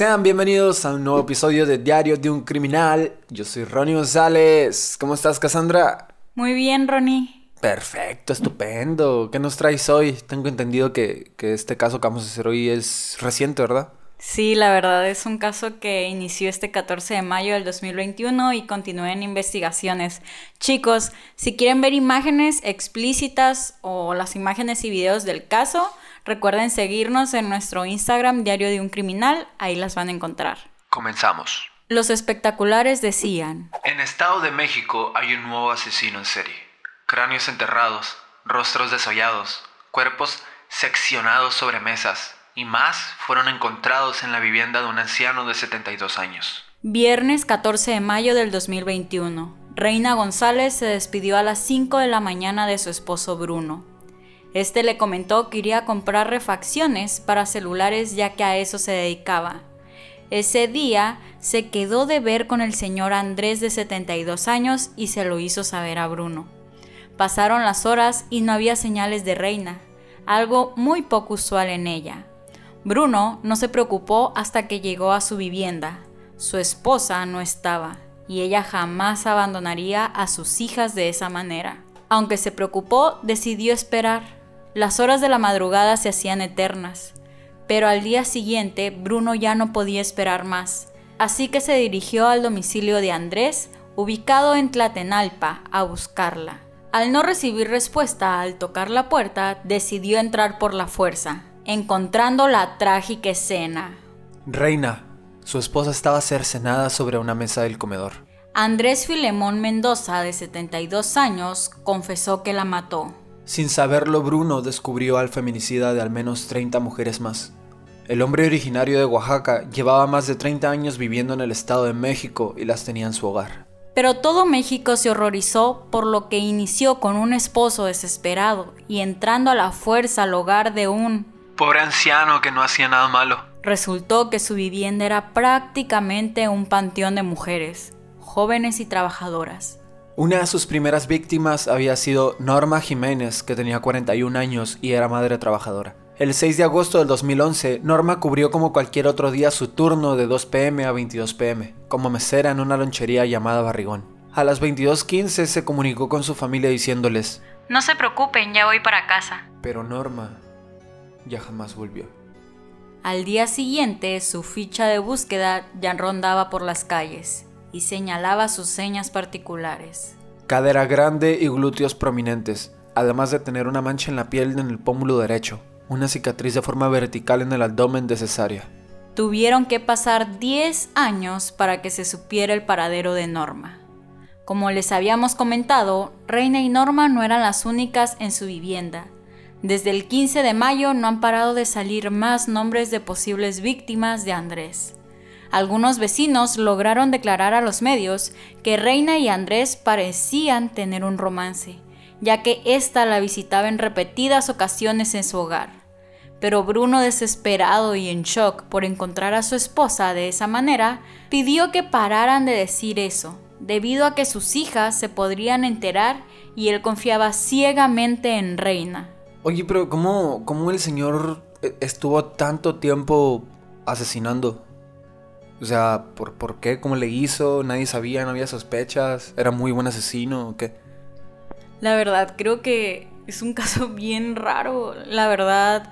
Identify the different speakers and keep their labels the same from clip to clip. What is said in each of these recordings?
Speaker 1: Sean bienvenidos a un nuevo episodio de Diario de un Criminal. Yo soy Ronnie González. ¿Cómo estás, Cassandra?
Speaker 2: Muy bien, Ronnie.
Speaker 1: Perfecto, estupendo. ¿Qué nos traes hoy? Tengo entendido que, que este caso que vamos a hacer hoy es reciente, ¿verdad?
Speaker 2: Sí, la verdad es un caso que inició este 14 de mayo del 2021 y continúa en investigaciones. Chicos, si quieren ver imágenes explícitas o las imágenes y videos del caso, recuerden seguirnos en nuestro Instagram Diario de un Criminal, ahí las van a encontrar.
Speaker 1: Comenzamos.
Speaker 2: Los espectaculares decían,
Speaker 1: En Estado de México hay un nuevo asesino en serie. Cráneos enterrados, rostros desollados, cuerpos seccionados sobre mesas y más fueron encontrados en la vivienda de un anciano de 72 años.
Speaker 2: Viernes 14 de mayo del 2021. Reina González se despidió a las 5 de la mañana de su esposo Bruno. Este le comentó que iría a comprar refacciones para celulares ya que a eso se dedicaba. Ese día se quedó de ver con el señor Andrés de 72 años y se lo hizo saber a Bruno. Pasaron las horas y no había señales de Reina, algo muy poco usual en ella. Bruno no se preocupó hasta que llegó a su vivienda. Su esposa no estaba y ella jamás abandonaría a sus hijas de esa manera. Aunque se preocupó, decidió esperar. Las horas de la madrugada se hacían eternas, pero al día siguiente Bruno ya no podía esperar más, así que se dirigió al domicilio de Andrés, ubicado en Tlatenalpa, a buscarla. Al no recibir respuesta al tocar la puerta, decidió entrar por la fuerza, encontrando la trágica escena.
Speaker 1: Reina, su esposa estaba cercenada sobre una mesa del comedor.
Speaker 2: Andrés Filemón Mendoza, de 72 años, confesó que la mató.
Speaker 1: Sin saberlo, Bruno descubrió al feminicida de al menos 30 mujeres más. El hombre originario de Oaxaca llevaba más de 30 años viviendo en el Estado de México y las tenía en su hogar.
Speaker 2: Pero todo México se horrorizó por lo que inició con un esposo desesperado y entrando a la fuerza al hogar de un
Speaker 1: Pobre anciano que no hacía nada malo.
Speaker 2: Resultó que su vivienda era prácticamente un panteón de mujeres, jóvenes y trabajadoras.
Speaker 1: Una de sus primeras víctimas había sido Norma Jiménez, que tenía 41 años y era madre trabajadora. El 6 de agosto del 2011, Norma cubrió como cualquier otro día su turno de 2 pm a 22 pm, como mesera en una lonchería llamada Barrigón. A las 22.15 se comunicó con su familia diciéndoles,
Speaker 2: No se preocupen, ya voy para casa.
Speaker 1: pero Norma ya jamás volvió.
Speaker 2: Al día siguiente, su ficha de búsqueda ya rondaba por las calles y señalaba sus señas particulares.
Speaker 1: Cadera grande y glúteos prominentes, además de tener una mancha en la piel en el pómulo derecho, una cicatriz de forma vertical en el abdomen de cesárea.
Speaker 2: Tuvieron que pasar 10 años para que se supiera el paradero de Norma. Como les habíamos comentado, Reina y Norma no eran las únicas en su vivienda. Desde el 15 de mayo no han parado de salir más nombres de posibles víctimas de Andrés. Algunos vecinos lograron declarar a los medios que Reina y Andrés parecían tener un romance, ya que ésta la visitaba en repetidas ocasiones en su hogar. Pero Bruno, desesperado y en shock por encontrar a su esposa de esa manera, pidió que pararan de decir eso, debido a que sus hijas se podrían enterar y él confiaba ciegamente en Reina.
Speaker 1: Oye, pero ¿cómo, cómo el señor eh, estuvo tanto tiempo asesinando? O sea, ¿por, ¿por qué? ¿Cómo le hizo? Nadie sabía, no había sospechas. ¿Era muy buen asesino o qué?
Speaker 2: La verdad, creo que es un caso bien raro. La verdad,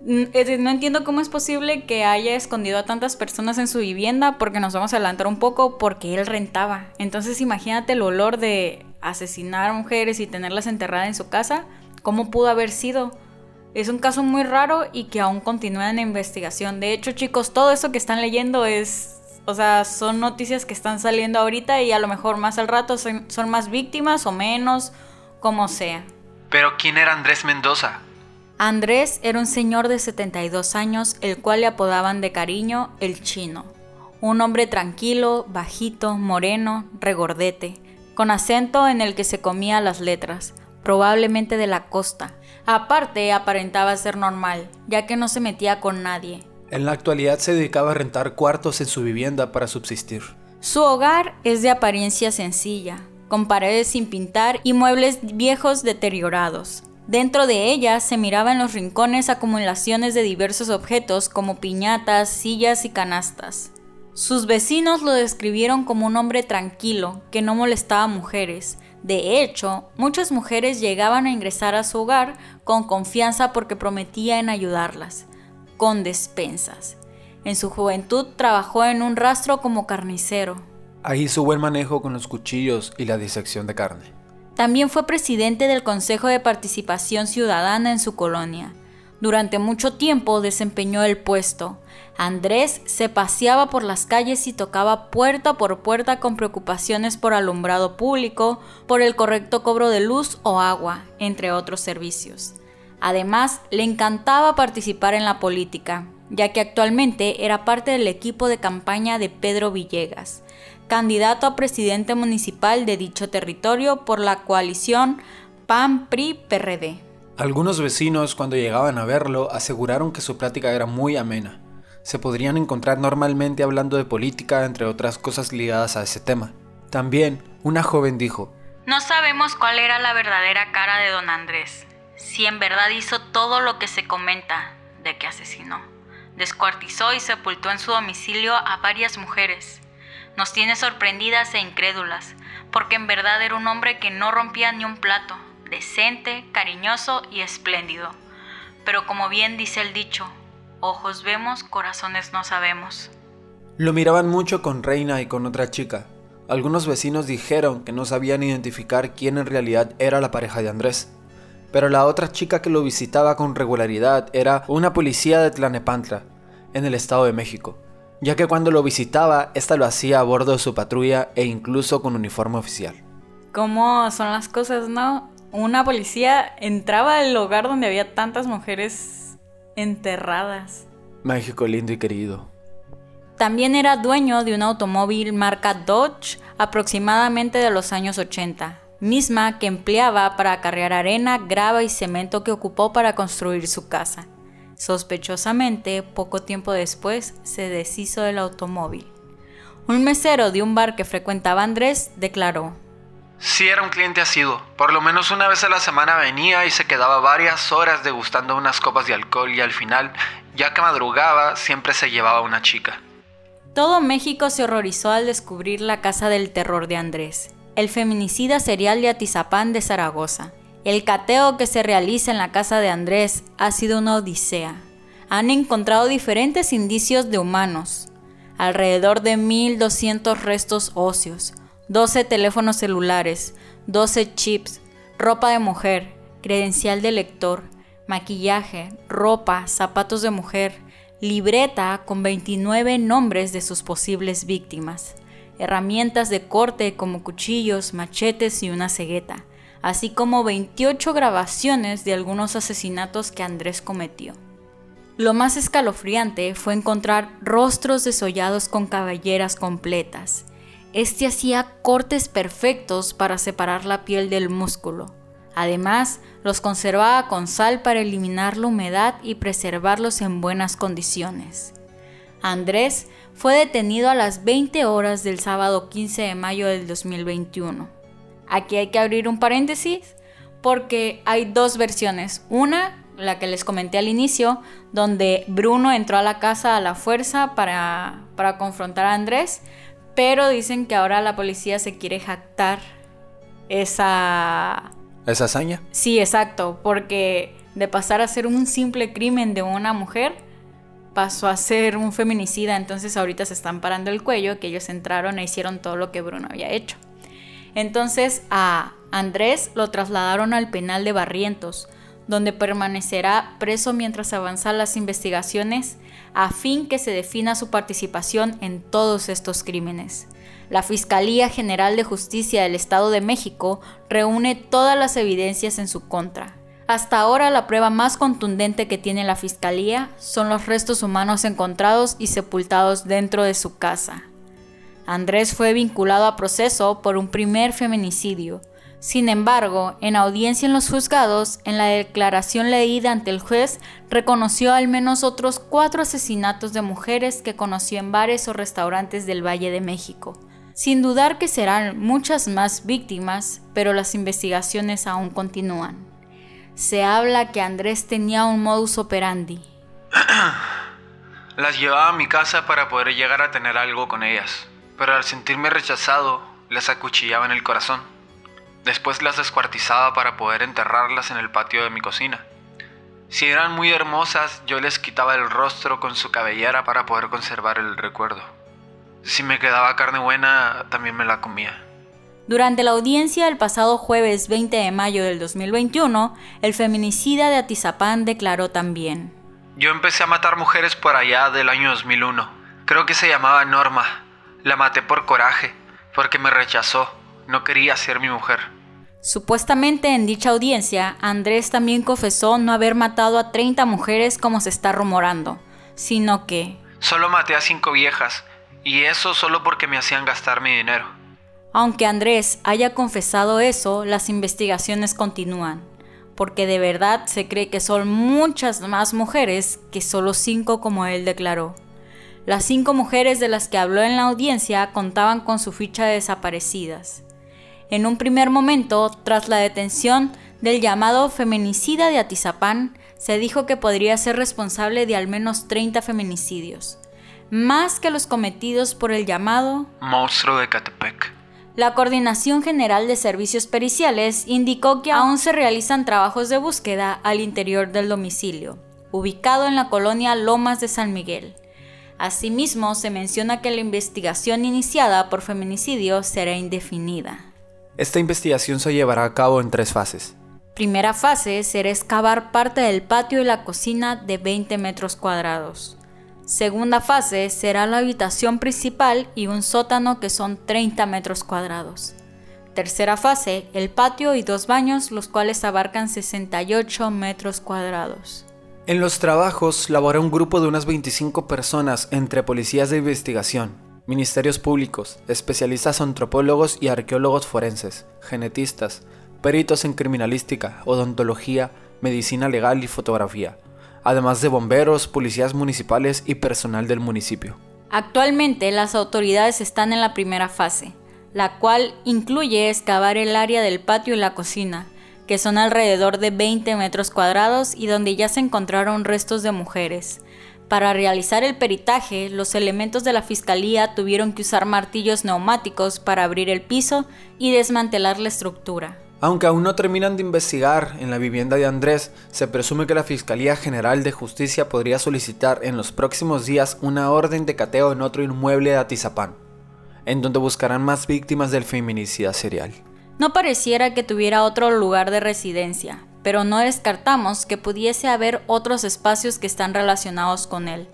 Speaker 2: mm, no entiendo cómo es posible que haya escondido a tantas personas en su vivienda, porque nos vamos a adelantar un poco, porque él rentaba. Entonces imagínate el olor de asesinar a mujeres y tenerlas enterradas en su casa. ¿Cómo pudo haber sido? Es un caso muy raro y que aún continúa en investigación. De hecho, chicos, todo eso que están leyendo es... O sea, son noticias que están saliendo ahorita y a lo mejor más al rato son, son más víctimas o menos, como sea.
Speaker 1: Pero ¿quién era Andrés Mendoza?
Speaker 2: Andrés era un señor de 72 años, el cual le apodaban de cariño el chino. Un hombre tranquilo, bajito, moreno, regordete, con acento en el que se comía las letras, probablemente de la costa. Aparte, aparentaba ser normal, ya que no se metía con nadie.
Speaker 1: En la actualidad se dedicaba a rentar cuartos en su vivienda para subsistir.
Speaker 2: Su hogar es de apariencia sencilla, con paredes sin pintar y muebles viejos deteriorados. Dentro de ella se miraba en los rincones acumulaciones de diversos objetos como piñatas, sillas y canastas. Sus vecinos lo describieron como un hombre tranquilo, que no molestaba a mujeres. De hecho, muchas mujeres llegaban a ingresar a su hogar con confianza porque prometía en ayudarlas, con despensas. En su juventud trabajó en un rastro como carnicero.
Speaker 1: Ahí su buen manejo con los cuchillos y la disección de carne.
Speaker 2: También fue presidente del Consejo de Participación Ciudadana en su colonia. Durante mucho tiempo desempeñó el puesto. Andrés se paseaba por las calles y tocaba puerta por puerta con preocupaciones por alumbrado público, por el correcto cobro de luz o agua, entre otros servicios. Además, le encantaba participar en la política, ya que actualmente era parte del equipo de campaña de Pedro Villegas, candidato a presidente municipal de dicho territorio por la coalición PAN-PRI-PRD.
Speaker 1: Algunos vecinos cuando llegaban a verlo aseguraron que su plática era muy amena. Se podrían encontrar normalmente hablando de política, entre otras cosas ligadas a ese tema. También, una joven dijo,
Speaker 2: No sabemos cuál era la verdadera cara de don Andrés, si en verdad hizo todo lo que se comenta de que asesinó. Descuartizó y sepultó en su domicilio a varias mujeres nos tiene sorprendidas e incrédulas, porque en verdad era un hombre que no rompía ni un plato, decente, cariñoso y espléndido. Pero como bien dice el dicho, ojos vemos, corazones no sabemos.
Speaker 1: Lo miraban mucho con Reina y con otra chica. Algunos vecinos dijeron que no sabían identificar quién en realidad era la pareja de Andrés. Pero la otra chica que lo visitaba con regularidad era una policía de Tlanepantla, en el Estado de México ya que cuando lo visitaba, esta lo hacía a bordo de su patrulla e incluso con uniforme oficial.
Speaker 2: ¿Cómo son las cosas, no? Una policía entraba al hogar donde había tantas mujeres enterradas.
Speaker 1: México lindo y querido.
Speaker 2: También era dueño de un automóvil marca Dodge aproximadamente de los años 80, misma que empleaba para acarrear arena, grava y cemento que ocupó para construir su casa. Sospechosamente, poco tiempo después, se deshizo del automóvil. Un mesero de un bar que frecuentaba Andrés declaró,
Speaker 1: Sí era un cliente asiduo. Por lo menos una vez a la semana venía y se quedaba varias horas degustando unas copas de alcohol y al final, ya que madrugaba, siempre se llevaba una chica.
Speaker 2: Todo México se horrorizó al descubrir la casa del terror de Andrés, el feminicida serial de Atizapán de Zaragoza. El cateo que se realiza en la casa de Andrés ha sido una odisea. Han encontrado diferentes indicios de humanos, alrededor de 1.200 restos óseos, 12 teléfonos celulares, 12 chips, ropa de mujer, credencial de lector, maquillaje, ropa, zapatos de mujer, libreta con 29 nombres de sus posibles víctimas, herramientas de corte como cuchillos, machetes y una cegueta así como 28 grabaciones de algunos asesinatos que Andrés cometió. Lo más escalofriante fue encontrar rostros desollados con cabelleras completas. Este hacía cortes perfectos para separar la piel del músculo. Además, los conservaba con sal para eliminar la humedad y preservarlos en buenas condiciones. Andrés fue detenido a las 20 horas del sábado 15 de mayo del 2021 Aquí hay que abrir un paréntesis porque hay dos versiones. Una, la que les comenté al inicio, donde Bruno entró a la casa a la fuerza para, para confrontar a Andrés, pero dicen que ahora la policía se quiere jactar esa...
Speaker 1: ¿Esa hazaña?
Speaker 2: Sí, exacto, porque de pasar a ser un simple crimen de una mujer, pasó a ser un feminicida, entonces ahorita se están parando el cuello, que ellos entraron e hicieron todo lo que Bruno había hecho. Entonces a Andrés lo trasladaron al penal de Barrientos, donde permanecerá preso mientras avanzan las investigaciones a fin que se defina su participación en todos estos crímenes. La Fiscalía General de Justicia del Estado de México reúne todas las evidencias en su contra. Hasta ahora la prueba más contundente que tiene la Fiscalía son los restos humanos encontrados y sepultados dentro de su casa. Andrés fue vinculado a proceso por un primer feminicidio. Sin embargo, en audiencia en los juzgados, en la declaración leída ante el juez, reconoció al menos otros cuatro asesinatos de mujeres que conoció en bares o restaurantes del Valle de México. Sin dudar que serán muchas más víctimas, pero las investigaciones aún continúan. Se habla que Andrés tenía un modus operandi.
Speaker 1: Las llevaba a mi casa para poder llegar a tener algo con ellas, pero al sentirme rechazado, las acuchillaba en el corazón. Después las descuartizaba para poder enterrarlas en el patio de mi cocina. Si eran muy hermosas, yo les quitaba el rostro con su cabellera para poder conservar el recuerdo. Si me quedaba carne buena, también me la comía.
Speaker 2: Durante la audiencia del pasado jueves 20 de mayo del 2021, el feminicida de Atizapán declaró también.
Speaker 1: Yo empecé a matar mujeres por allá del año 2001. Creo que se llamaba Norma. La maté por coraje, porque me rechazó. No quería ser mi mujer.
Speaker 2: Supuestamente en dicha audiencia, Andrés también confesó no haber matado a 30 mujeres como se está rumorando, sino que...
Speaker 1: Solo maté a 5 viejas, y eso solo porque me hacían gastar mi dinero.
Speaker 2: Aunque Andrés haya confesado eso, las investigaciones continúan, porque de verdad se cree que son muchas más mujeres que solo 5 como él declaró. Las cinco mujeres de las que habló en la audiencia contaban con su ficha de desaparecidas. En un primer momento, tras la detención del llamado feminicida de Atizapán, se dijo que podría ser responsable de al menos 30 feminicidios, más que los cometidos por el llamado
Speaker 1: monstruo de Catepec.
Speaker 2: La Coordinación General de Servicios Periciales indicó que aún se realizan trabajos de búsqueda al interior del domicilio, ubicado en la colonia Lomas de San Miguel. Asimismo, se menciona que la investigación iniciada por feminicidio será indefinida.
Speaker 1: Esta investigación se llevará a cabo en tres fases.
Speaker 2: Primera fase será excavar parte del patio y la cocina de 20 metros cuadrados. Segunda fase será la habitación principal y un sótano que son 30 metros cuadrados. Tercera fase, el patio y dos baños, los cuales abarcan 68 metros cuadrados.
Speaker 1: En los trabajos labora un grupo de unas 25 personas entre policías de investigación, ministerios públicos, especialistas antropólogos y arqueólogos forenses, genetistas, peritos en criminalística, odontología, medicina legal y fotografía, además de bomberos, policías municipales y personal del municipio.
Speaker 2: Actualmente las autoridades están en la primera fase, la cual incluye excavar el área del patio y la cocina, que son alrededor de 20 metros cuadrados y donde ya se encontraron restos de mujeres, para realizar el peritaje, los elementos de la fiscalía tuvieron que usar martillos neumáticos para abrir el piso y desmantelar la estructura.
Speaker 1: Aunque aún no terminan de investigar en la vivienda de Andrés, se presume que la Fiscalía General de Justicia podría solicitar en los próximos días una orden de cateo en otro inmueble de Atizapán, en donde buscarán más víctimas del feminicida serial.
Speaker 2: No pareciera que tuviera otro lugar de residencia, pero no descartamos que pudiese haber otros espacios que están relacionados con él.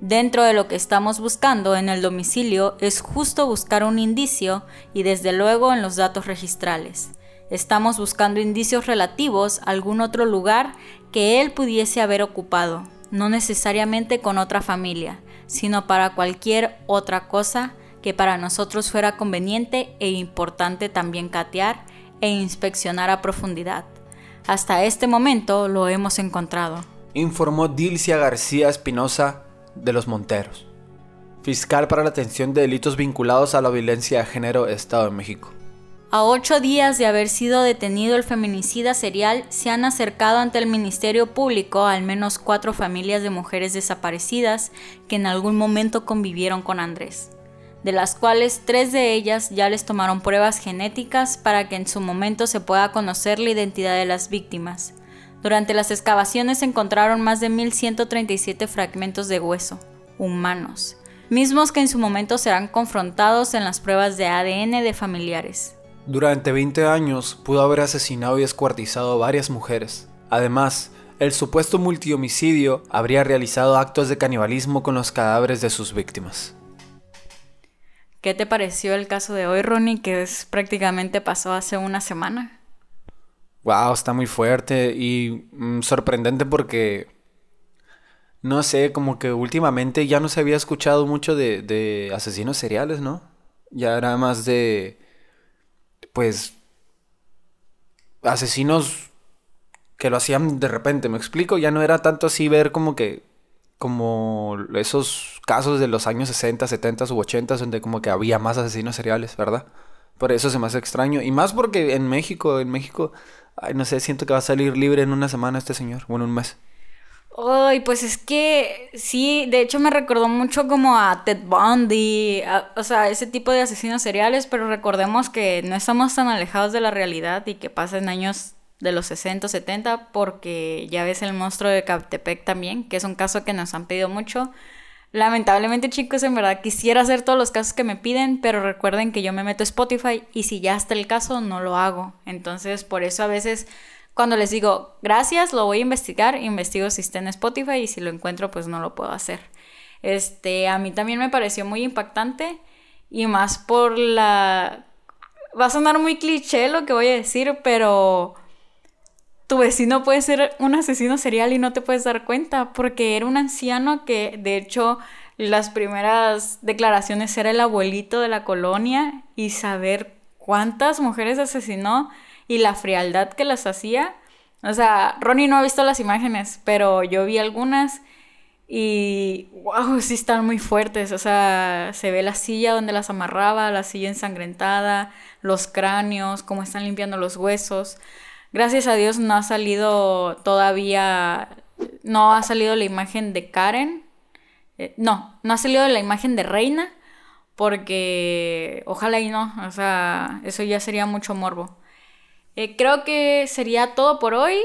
Speaker 2: Dentro de lo que estamos buscando en el domicilio es justo buscar un indicio y desde luego en los datos registrales. Estamos buscando indicios relativos a algún otro lugar que él pudiese haber ocupado, no necesariamente con otra familia, sino para cualquier otra cosa que para nosotros fuera conveniente e importante también catear e inspeccionar a profundidad. Hasta este momento lo hemos encontrado.
Speaker 1: Informó Dilcia García Espinosa de los Monteros, fiscal para la atención de delitos vinculados a la violencia de género Estado de México.
Speaker 2: A ocho días de haber sido detenido el feminicida serial, se han acercado ante el Ministerio Público al menos cuatro familias de mujeres desaparecidas que en algún momento convivieron con Andrés de las cuales tres de ellas ya les tomaron pruebas genéticas para que en su momento se pueda conocer la identidad de las víctimas. Durante las excavaciones se encontraron más de 1.137 fragmentos de hueso, humanos, mismos que en su momento serán confrontados en las pruebas de ADN de familiares.
Speaker 1: Durante 20 años pudo haber asesinado y descuartizado a varias mujeres. Además, el supuesto multihomicidio habría realizado actos de canibalismo con los cadáveres de sus víctimas.
Speaker 2: ¿Qué te pareció el caso de hoy, Ronnie, que es, prácticamente pasó hace una semana?
Speaker 1: Wow, está muy fuerte y mm, sorprendente porque, no sé, como que últimamente ya no se había escuchado mucho de, de asesinos seriales, ¿no? Ya era más de, pues, asesinos que lo hacían de repente, ¿me explico? Ya no era tanto así ver como que como esos casos de los años 60, 70 u 80 donde como que había más asesinos seriales, ¿verdad? Por eso se me hace extraño. Y más porque en México, en México Ay, no sé, siento que va a salir libre en una semana este señor, o en un mes.
Speaker 2: Ay, pues es que sí, de hecho me recordó mucho como a Ted Bundy, o sea, ese tipo de asesinos seriales, pero recordemos que no estamos tan alejados de la realidad y que pasan años de los 60, 70, porque ya ves el monstruo de Captepec también, que es un caso que nos han pedido mucho. Lamentablemente, chicos, en verdad quisiera hacer todos los casos que me piden, pero recuerden que yo me meto a Spotify y si ya está el caso, no lo hago. Entonces, por eso a veces cuando les digo, gracias, lo voy a investigar, investigo si está en Spotify y si lo encuentro, pues no lo puedo hacer. Este, a mí también me pareció muy impactante y más por la... Va a sonar muy cliché lo que voy a decir, pero tu vecino puede ser un asesino serial y no te puedes dar cuenta, porque era un anciano que de hecho las primeras declaraciones era el abuelito de la colonia y saber cuántas mujeres asesinó y la frialdad que las hacía. O sea, Ronnie no ha visto las imágenes, pero yo vi algunas y wow, sí están muy fuertes. O sea, se ve la silla donde las amarraba, la silla ensangrentada, los cráneos, cómo están limpiando los huesos. Gracias a Dios no ha salido todavía, no ha salido la imagen de Karen. Eh, no, no ha salido la imagen de Reina, porque ojalá y no, o sea, eso ya sería mucho morbo. Eh, creo que sería todo por hoy.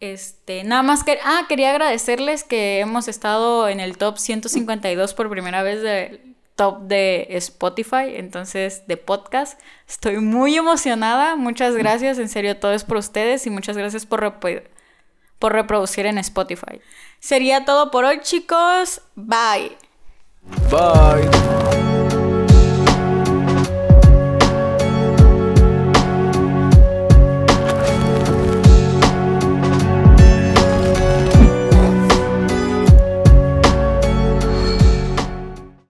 Speaker 2: Este, nada más que, ah, quería agradecerles que hemos estado en el top 152 por primera vez de top de Spotify, entonces de podcast. Estoy muy emocionada, muchas gracias, en serio todo es por ustedes y muchas gracias por, por reproducir en Spotify. Sería todo por hoy chicos, bye.
Speaker 1: Bye.